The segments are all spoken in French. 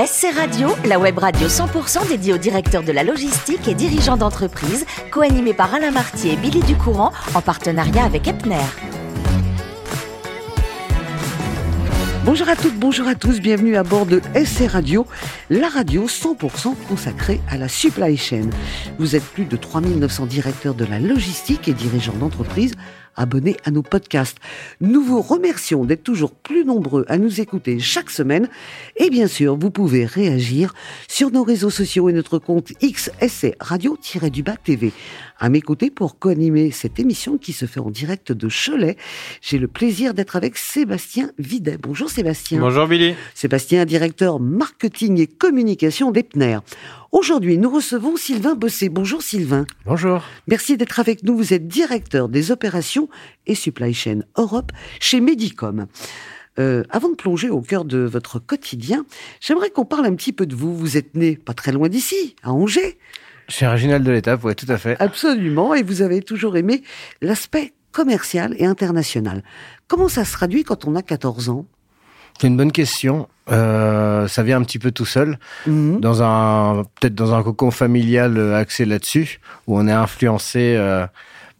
SC Radio, la web radio 100% dédiée aux directeurs de la logistique et dirigeants d'entreprise, co-animée par Alain Martier et Billy Ducourant, en partenariat avec Epner. Bonjour à toutes, bonjour à tous, bienvenue à bord de SC Radio, la radio 100% consacrée à la supply chain. Vous êtes plus de 3900 directeurs de la logistique et dirigeants d'entreprise abonnés à nos podcasts. Nous vous remercions d'être toujours plus nombreux à nous écouter chaque semaine. Et bien sûr, vous pouvez réagir sur nos réseaux sociaux et notre compte XSC Radio-du-Bas TV. À mes côtés pour co-animer cette émission qui se fait en direct de Cholet, j'ai le plaisir d'être avec Sébastien Videt. Bonjour Sébastien. Bonjour Billy. Sébastien, directeur marketing et communication d'Epner. Aujourd'hui, nous recevons Sylvain Bossé. Bonjour Sylvain. Bonjour. Merci d'être avec nous. Vous êtes directeur des opérations et supply chain Europe chez Medicom. Euh, avant de plonger au cœur de votre quotidien, j'aimerais qu'on parle un petit peu de vous. Vous êtes né pas très loin d'ici, à Angers. Chez original de l'étape, oui, tout à fait. Absolument, et vous avez toujours aimé l'aspect commercial et international. Comment ça se traduit quand on a 14 ans? C'est une bonne question. Euh, ça vient un petit peu tout seul, Mhm. dans un peut-être dans un cocon familial euh, axé là-dessus, où on est influencé euh,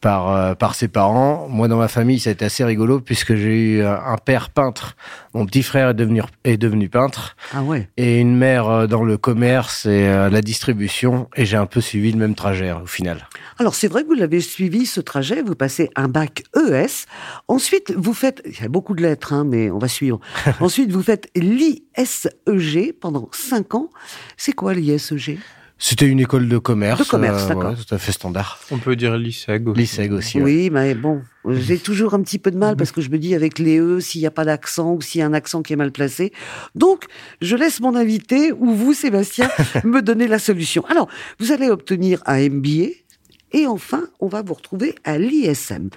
par euh, par ses parents. Moi, dans ma famille, ça a été assez rigolo puisque j'ai eu euh, un père peintre, mon petit frère est devenu est devenu peintre, Ah ouais. et une mère euh, dans le commerce et la distribution, et j'ai un peu suivi le même trajet au final. Alors c'est vrai que vous l'avez suivi ce trajet, vous passez un bac ES, ensuite vous faites, il y a beaucoup de lettres, hein, mais on va suivre. ensuite vous faites l'ISEG pendant 5 ans. C'est quoi l'ISEG C'était une école de commerce, De commerce, d'accord. ouais, tout à fait standard. On peut dire l'ISEG aussi. L'ISEG aussi. ouais. Oui, mais bon, j'ai toujours un petit peu de mal parce que je me dis avec les E, s'il n'y a pas d'accent ou s'il y a un accent qui est mal placé. Donc, je laisse mon invité ou vous, Sébastien, me donner la solution. Alors, vous allez obtenir un MBA. Et enfin, on va vous retrouver à l'ISM.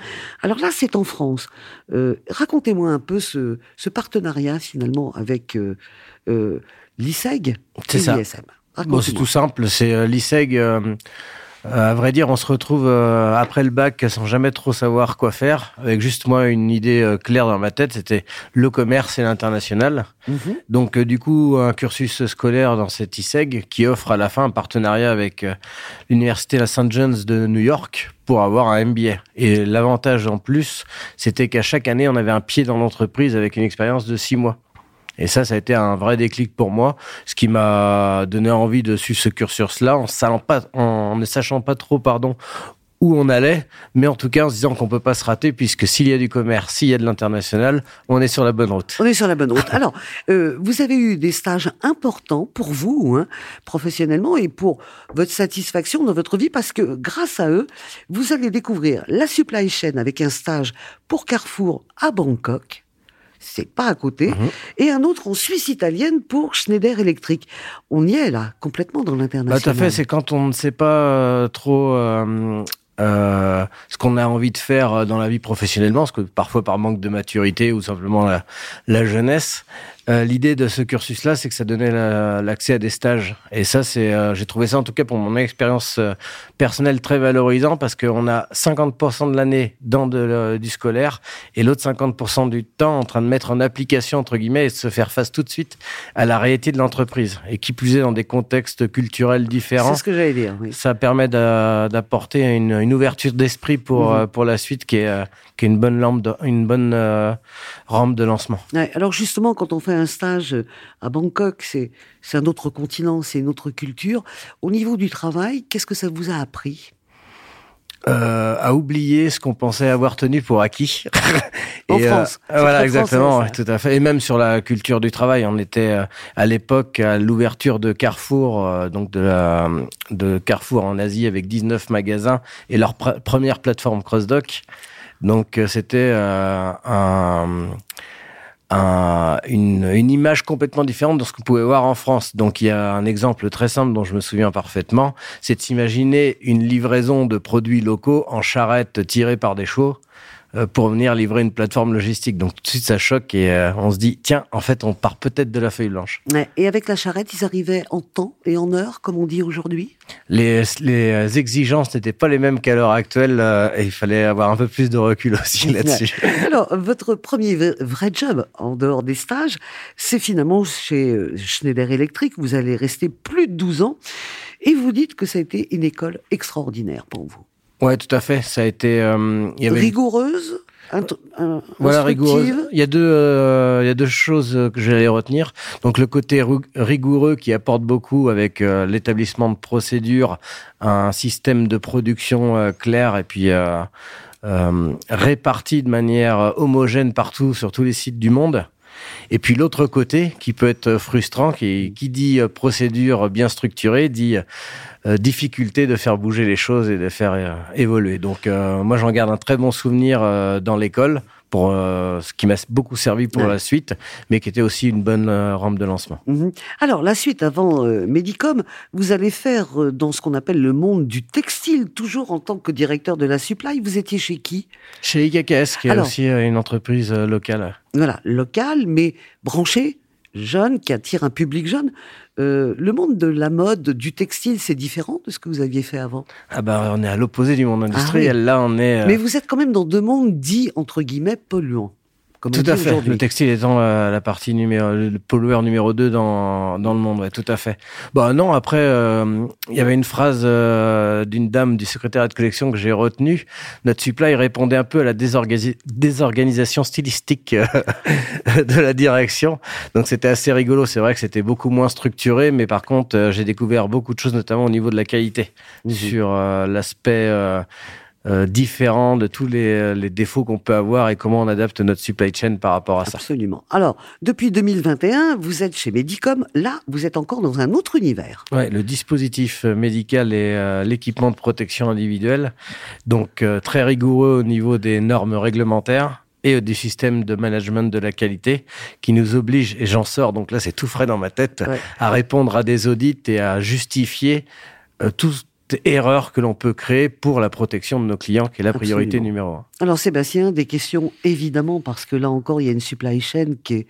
Alors là, c'est en France. Euh, Racontez-moi un peu ce, ce partenariat finalement avec euh, euh, l'ISEG C'est et ça. l'ISM. Bon, c'est tout simple. C'est euh, l'ISEG. euh, euh, à vrai dire, on se retrouve euh, après le bac sans jamais trop savoir quoi faire, avec juste moi une idée euh, claire dans ma tête, c'était le commerce et l'international. Mhm. Donc du coup, un cursus scolaire dans cet ISEG qui offre à la fin un partenariat avec l'université la St. John's de New York pour avoir un MBA. Et l'avantage en plus, c'était qu'à chaque année, on avait un pied dans l'entreprise avec une expérience de six mois. Et ça, ça a été un vrai déclic pour moi, ce qui m'a donné envie de suivre ce cursus-là, en, ne sachant pas trop, pardon, où on allait, mais en tout cas en se disant qu'on peut pas se rater, puisque s'il y a du commerce, s'il y a de l'international, on est sur la bonne route. On est sur la bonne route. Alors, euh, vous avez eu des stages importants pour vous, hein, professionnellement, et pour votre satisfaction dans votre vie, parce que grâce à eux, vous allez découvrir la supply chain avec un stage pour Carrefour à Bangkok. C'est pas à côté. Mhm. Et un autre en Suisse italienne pour Schneider Electric. On y est là, complètement dans Bah, l'international. tout à fait, c'est quand on ne sait pas euh, trop euh, euh, ce qu'on a envie de faire euh, dans la vie professionnellement, parce que parfois par manque de maturité ou simplement la, la jeunesse. Euh, L'idée de ce cursus-là, c'est que ça donnait la- l'accès à des stages. Et ça, c'est, euh, j'ai trouvé ça en tout cas pour mon expérience euh, personnelle très valorisant parce qu'on a 50% de l'année dans de, le- du scolaire et l'autre 50% du temps en train de mettre en application entre guillemets et de se faire face tout de suite à la réalité de l'entreprise. Et qui plus est dans des contextes culturels différents C'est ce que j'allais dire. Oui. ça permet d'a- d'apporter une, une ouverture d'esprit pour Mhm. pour la suite qui est qui est une bonne lampe de- une bonne rampe de lancement. Ouais, alors justement, quand on fait un stage à Bangkok, c'est un autre continent, c'est une autre culture. Au niveau du travail, qu'est-ce que ça vous a appris? Euh, à oublier ce qu'on pensait avoir tenu pour acquis. En Et, euh, France. C'est voilà, très exactement, tout à fait. Et même sur la culture du travail, on était euh, à l'époque à l'ouverture de Carrefour, donc de la de Carrefour en Asie avec 19 magasins et leur pr- première plateforme CrossDock. Donc c'était euh, un un- une, une image complètement différente de ce qu'on pouvait voir en France. Donc il y a un exemple très simple dont je me souviens parfaitement, c'est de s'imaginer une livraison de produits locaux en charrette tirée par des chevaux pour venir livrer une plateforme logistique. Donc tout de suite ça choque et euh, on se dit tiens en fait on part peut-être de la feuille blanche. Ouais, Et avec la charrette, ils arrivaient en temps et en heure, comme on dit aujourd'hui? Les, les exigences n'étaient pas les mêmes qu'à l'heure actuelle euh, et il fallait avoir un peu plus de recul aussi là-dessus. Alors, votre premier vrai job en dehors des stages, c'est finalement chez euh, Schneider Electric. Vous allez rester plus de 12 ans et vous dites que ça a été une école extraordinaire pour vous. Ouais, tout à fait. Ça a été euh, y avait rigoureuse. voilà, rigoureuse. Il y a deux, euh, il y a deux choses que j'allais retenir. Donc le côté rigoureux qui apporte beaucoup avec euh, l'établissement de procédures, un système de production euh, clair et puis réparti de manière homogène partout sur tous les sites du monde. Et puis l'autre côté, qui peut être frustrant, qui, dit euh, procédure bien structurée, dit euh, difficulté de faire bouger les choses et de faire euh, évoluer. Donc moi j'en garde un très bon souvenir dans l'école pour euh, ce qui m'a beaucoup servi pour la suite, mais qui était aussi une bonne euh, rampe de lancement. Mhm. Alors la suite avant euh, Medicom, vous allez faire dans ce qu'on appelle le monde du textile, toujours en tant que directeur de la supply. Vous étiez chez qui? Chez IKKS, qui est aussi une entreprise locale. Voilà, locale, mais branchée jeune, qui attire un public jeune. Euh, le monde de la mode, du textile, c'est différent de ce que vous aviez fait avant? Ah bah on est à l'opposé du monde industriel. Ah Là, on est. Euh, Mais vous êtes quand même dans deux mondes dits entre guillemets polluants. Tout à fait. Le textile étant la, partie numéro, le pollueur numéro 2 dans, dans le monde, ouais, tout à fait. Bah non, après, euh, il y avait une phrase euh, d'une dame du secrétariat de collection que j'ai retenue. Notre supply répondait un peu à la désorganisation stylistique euh, de la direction. Donc c'était assez rigolo. C'est vrai que c'était beaucoup moins structuré, mais par contre, j'ai découvert beaucoup de choses, notamment au niveau de la qualité, mmh. sur l'aspect euh, différent de tous les, les défauts qu'on peut avoir et comment on adapte notre supply chain par rapport à ça. Absolument. Alors, depuis 2021, vous êtes chez Medicom. Là, vous êtes encore dans un autre univers. Ouais, le dispositif médical et euh, l'équipement de protection individuelle. Donc, euh, très rigoureux au niveau des normes réglementaires et des systèmes de management de la qualité qui nous obligent, et j'en sors, donc là c'est tout frais dans ma tête, à répondre à des audits et à justifier tout, erreur que l'on peut créer pour la protection de nos clients, qui est la priorité numéro un. Alors Sébastien, des questions évidemment, parce que là encore, il y a une supply chain qui est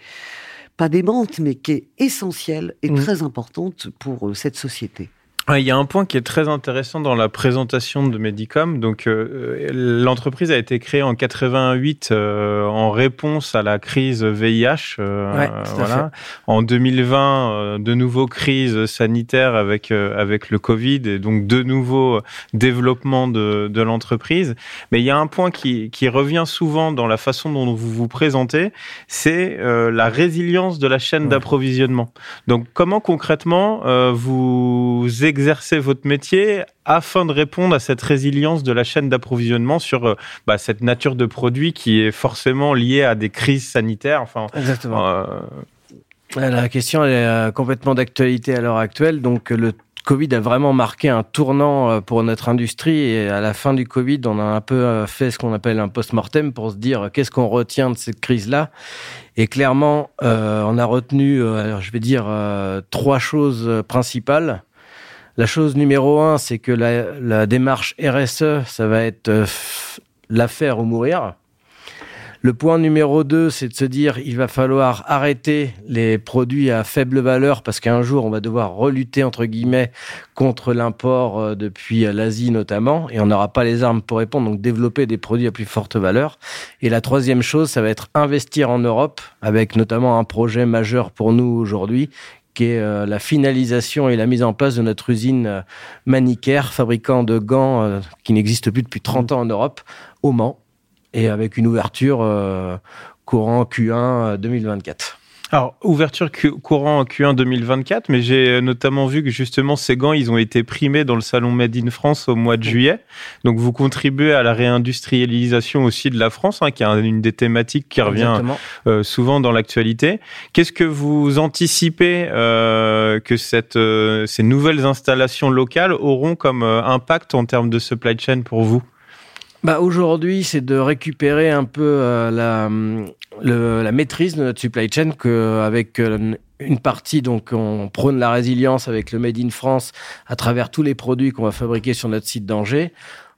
pas démente, mais qui est essentielle et mmh. très importante pour euh, cette société. Il y a un point qui est très intéressant dans la présentation de Medicom. Donc, euh, l'entreprise a été créée en 88 euh, en réponse à la crise VIH. Euh, voilà. En 2020, de nouveau crise sanitaire avec avec le Covid et donc de nouveaux développements de, de l'entreprise. Mais il y a un point qui qui revient souvent dans la façon dont vous vous présentez, c'est la résilience de la chaîne d'approvisionnement. Donc, comment concrètement vous exercer votre métier afin de répondre à cette résilience de la chaîne d'approvisionnement sur euh, bah, cette nature de produit qui est forcément liée à des crises sanitaires. Enfin, Exactement. Euh, la question est euh, complètement d'actualité à l'heure actuelle. Donc le Covid a vraiment marqué un tournant pour notre industrie et à la fin du Covid, on a un peu fait ce qu'on appelle un post-mortem pour se dire qu'est-ce qu'on retient de cette crise-là? Et clairement, on a retenu, alors je vais dire, trois choses principales. La chose numéro un, c'est que la, démarche RSE, ça va être euh, l'affaire ou mourir. Le point numéro deux, c'est de se dire il va falloir arrêter les produits à faible valeur parce qu'un jour on va devoir relutter entre guillemets contre l'import euh, depuis l'Asie notamment et on n'aura pas les armes pour répondre donc développer des produits à plus forte valeur. Et la troisième chose, ça va être investir en Europe avec notamment un projet majeur pour nous aujourd'hui qui est euh, la finalisation et la mise en place de notre usine euh, fabricant de gants euh, qui n'existe plus depuis 30 ans en Europe, au Mans, et avec une ouverture courant Q1 2024. Alors, ouverture courant en Q1 2024, mais j'ai euh, notamment vu que justement ces gants, ils ont été primés dans le salon Made in France au mois de juillet. Donc, vous contribuez à la réindustrialisation aussi de la France, hein, qui est une des thématiques qui revient euh, souvent dans l'actualité. Qu'est-ce que vous anticipez euh, que cette, euh, ces nouvelles installations locales auront comme impact en termes de supply chain pour vous? Bah aujourd'hui, c'est de récupérer un peu euh, la, le, la maîtrise de notre supply chain que avec euh, une partie donc on prône la résilience avec le made in France à travers tous les produits qu'on va fabriquer sur notre site d'Angers.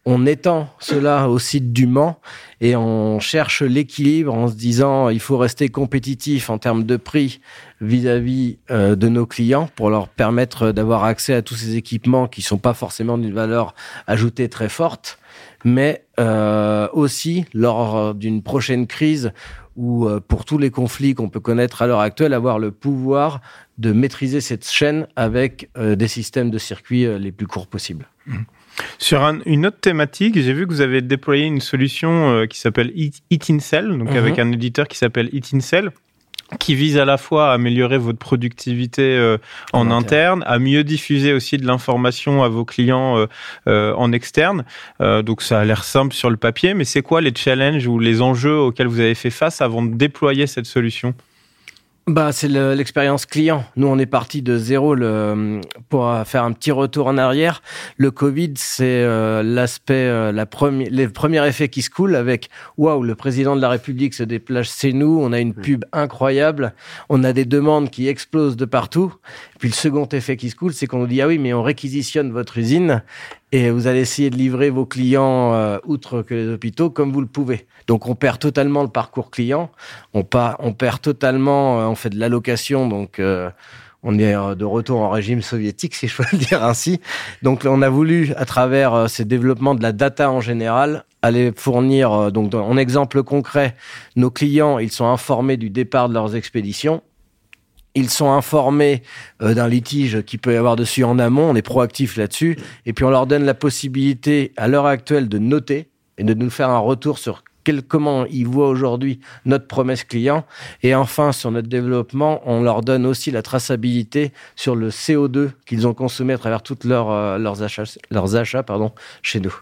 on étend cela au site du Mans et on cherche l'équilibre en se disant il faut rester compétitif en termes de prix vis-à-vis euh, de nos clients pour leur permettre d'avoir accès à tous ces équipements qui sont pas forcément d'une valeur ajoutée très forte, mais euh, aussi lors d'une prochaine crise ou euh, pour tous les conflits qu'on peut connaître à l'heure actuelle, avoir le pouvoir de maîtriser cette chaîne avec des systèmes de circuits les plus courts possibles. Mmh. Sur une autre thématique, j'ai vu que vous avez déployé une solution euh, qui s'appelle Eatincell, donc mhm. avec un éditeur qui s'appelle Eatincell qui vise à la fois à améliorer votre productivité euh, en, interne, à mieux diffuser aussi de l'information à vos clients euh, en externe. donc ça a l'air simple sur le papier, mais c'est quoi les challenges ou les enjeux auxquels vous avez fait face avant de déployer cette solution? Bah, c'est l'expérience client. Nous, on est parti de zéro le, pour faire un petit retour en arrière. Le Covid, c'est euh, l'aspect, euh, la première, les premiers effets qui se coulent avec waouh, le président de la République se déplace chez nous. On a une pub incroyable. On a des demandes qui explosent de partout. Puis le second effet qui se coule, c'est qu'on nous dit ah oui, mais on réquisitionne votre usine et vous allez essayer de livrer vos clients euh, outre que les hôpitaux comme vous le pouvez. Donc on perd totalement le parcours client, on, on perd totalement, euh, on fait de l'allocation, donc euh, on est de retour en régime soviétique, si je peux le dire ainsi. Donc on a voulu, à travers ces développements de la data en général, aller fournir, donc en exemple concret, nos clients, ils sont informés du départ de leurs expéditions ils sont informés euh, d'un litige qui peut y avoir dessus en amont, on est proactif là-dessus, et puis on leur donne la possibilité à l'heure actuelle de noter et de nous faire un retour sur quel, comment ils voient aujourd'hui notre promesse client. Et enfin, sur notre développement, on leur donne aussi la traçabilité sur le CO2 qu'ils ont consommé à travers toutes leurs, euh, leurs achats, leurs achats pardon, chez nous.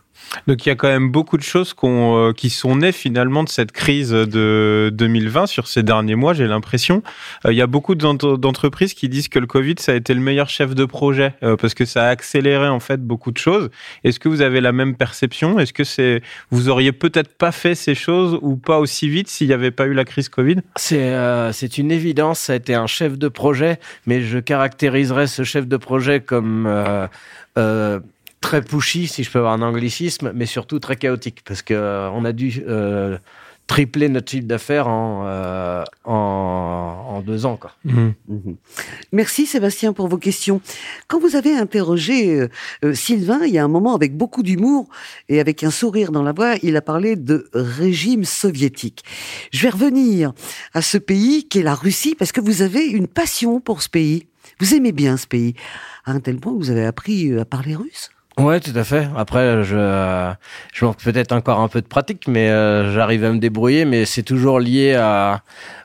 Donc il y a quand même beaucoup de choses euh, qui sont nées finalement de cette crise de 2020 sur ces derniers mois, j'ai l'impression. Euh, il y a beaucoup d'entreprises qui disent que le Covid, ça a été le meilleur chef de projet euh, parce que ça a accéléré en fait beaucoup de choses. Est-ce que vous avez la même perception? Est-ce que vous auriez peut-être pas fait ces choses ou pas aussi vite s'il n'y avait pas eu la crise Covid? C'est une évidence, ça a été un chef de projet, mais je caractériserais ce chef de projet comme très pushy, si je peux avoir un anglicisme, mais surtout très chaotique, parce que euh, on a dû euh, tripler notre chiffre d'affaires en, euh, en, deux ans. Quoi. Mhm. Mhm. Merci Sébastien pour vos questions. Quand vous avez interrogé Sylvain, il y a un moment avec beaucoup d'humour et avec un sourire dans la voix, il a parlé de régime soviétique. Je vais revenir à ce pays qui est la Russie, parce que vous avez une passion pour ce pays. Vous aimez bien ce pays, à un tel point que vous avez appris à parler russe? Ouais, tout à fait. Après, je, je manque peut-être encore un peu de pratique, mais euh, j'arrive à me débrouiller. Mais c'est toujours lié à,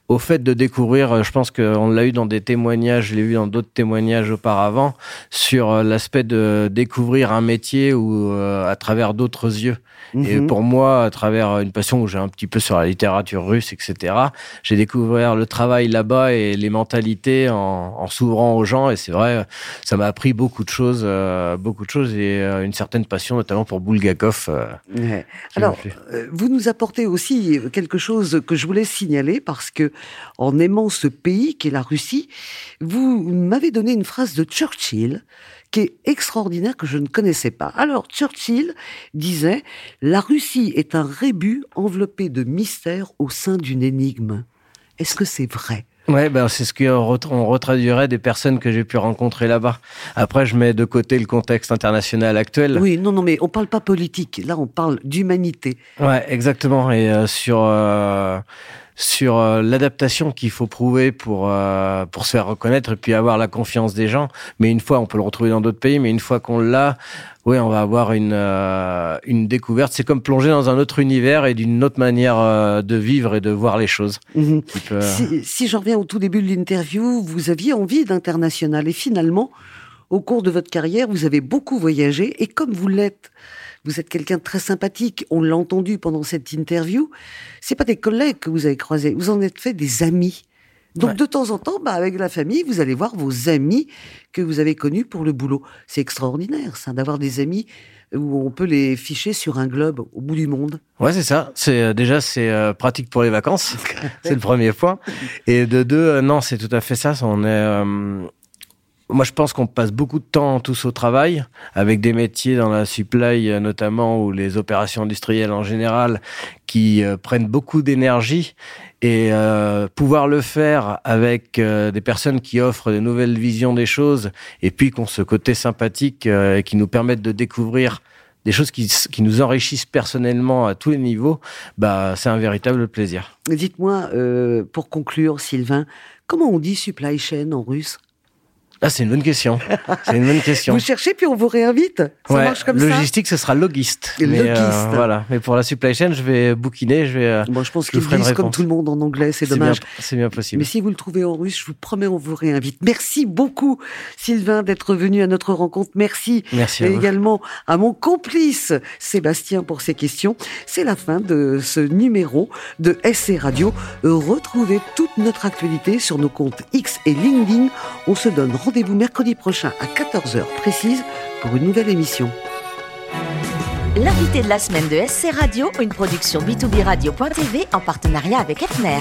au fait de découvrir. Je pense qu'on l'a eu dans des témoignages, je l'ai vu dans d'autres témoignages auparavant, sur euh, l'aspect de découvrir un métier ou euh, à travers d'autres yeux. Et mhm. pour moi, à travers une passion où j'ai un petit peu sur la littérature russe, etc., j'ai découvert le travail là-bas et les mentalités en, en s'ouvrant aux gens. Et c'est vrai, ça m'a appris beaucoup de choses, euh, beaucoup de choses et euh, une certaine passion, notamment pour Bulgakov. Euh, Alors, vous nous apportez aussi quelque chose que je voulais signaler parce que en aimant ce pays qui est la Russie, vous m'avez donné une phrase de Churchill qui est extraordinaire que je ne connaissais pas. Alors Churchill disait La Russie est un rébut enveloppé de mystères au sein d'une énigme. Est-ce que c'est vrai? Ouais, ben c'est ce qu'on retraduirait des personnes que j'ai pu rencontrer là-bas. Après, je mets de côté le contexte international actuel. Oui, non, non, mais on parle pas politique. Là, on parle d'humanité. Ouais, exactement. Et euh, sur euh, sur euh, l'adaptation qu'il faut prouver pour euh, pour se faire reconnaître et puis avoir la confiance des gens. Mais une fois, on peut le retrouver dans d'autres pays, mais une fois qu'on l'a, oui, on va avoir une euh, une découverte. C'est comme plonger dans un autre univers et d'une autre manière de vivre et de voir les choses. Mhm. Si, si j'en reviens au tout début de l'interview, vous aviez envie d'international et finalement, au cours de votre carrière, vous avez beaucoup voyagé et comme vous l'êtes vous êtes quelqu'un de très sympathique. On l'a entendu pendant cette interview. C'est pas des collègues que vous avez croisés. Vous en êtes fait des amis. Donc de temps en temps, bah, avec la famille, vous allez voir vos amis que vous avez connus pour le boulot. C'est extraordinaire, ça, d'avoir des amis où on peut les ficher sur un globe au bout du monde. Ouais, c'est ça. C'est euh, déjà c'est euh, pratique pour les vacances. c'est le premier point. Et de deux, euh, non, c'est tout à fait ça. On est moi, je pense qu'on passe beaucoup de temps tous au travail, avec des métiers dans la supply euh, notamment, ou les opérations industrielles en général, qui euh, prennent beaucoup d'énergie. Et euh, pouvoir le faire avec des personnes qui offrent de nouvelles visions des choses, et puis qu'on ce côté sympathique qui nous permettent de découvrir des choses qui, qui, nous enrichissent personnellement à tous les niveaux, bah, c'est un véritable plaisir. Dites-moi, pour conclure, Sylvain, comment on dit supply chain en russe? Ah, c'est une bonne question. C'est une bonne question. vous cherchez puis on vous réinvite. Ça marche comme logistique, ça. Logistique, ce sera logiste. Mais, euh, voilà. Mais pour la supply chain, je vais bouquiner, je vais. Euh, Moi, je pense qu'ils disent comme tout le monde en anglais. C'est dommage. C'est bien possible. Mais si vous le trouvez en russe, je vous promets, on vous réinvite. Merci beaucoup, Sylvain, d'être venu à notre rencontre. Merci. Merci à également à mon complice Sébastien pour ses questions. C'est la fin de ce numéro de SC Radio. Retrouvez toute notre actualité sur nos comptes X et LinkedIn. On se donne rendez-vous mercredi prochain à 14h précise pour une nouvelle émission. L'invité de la semaine de SC Radio, une production b2b radio.tv en partenariat avec Epner.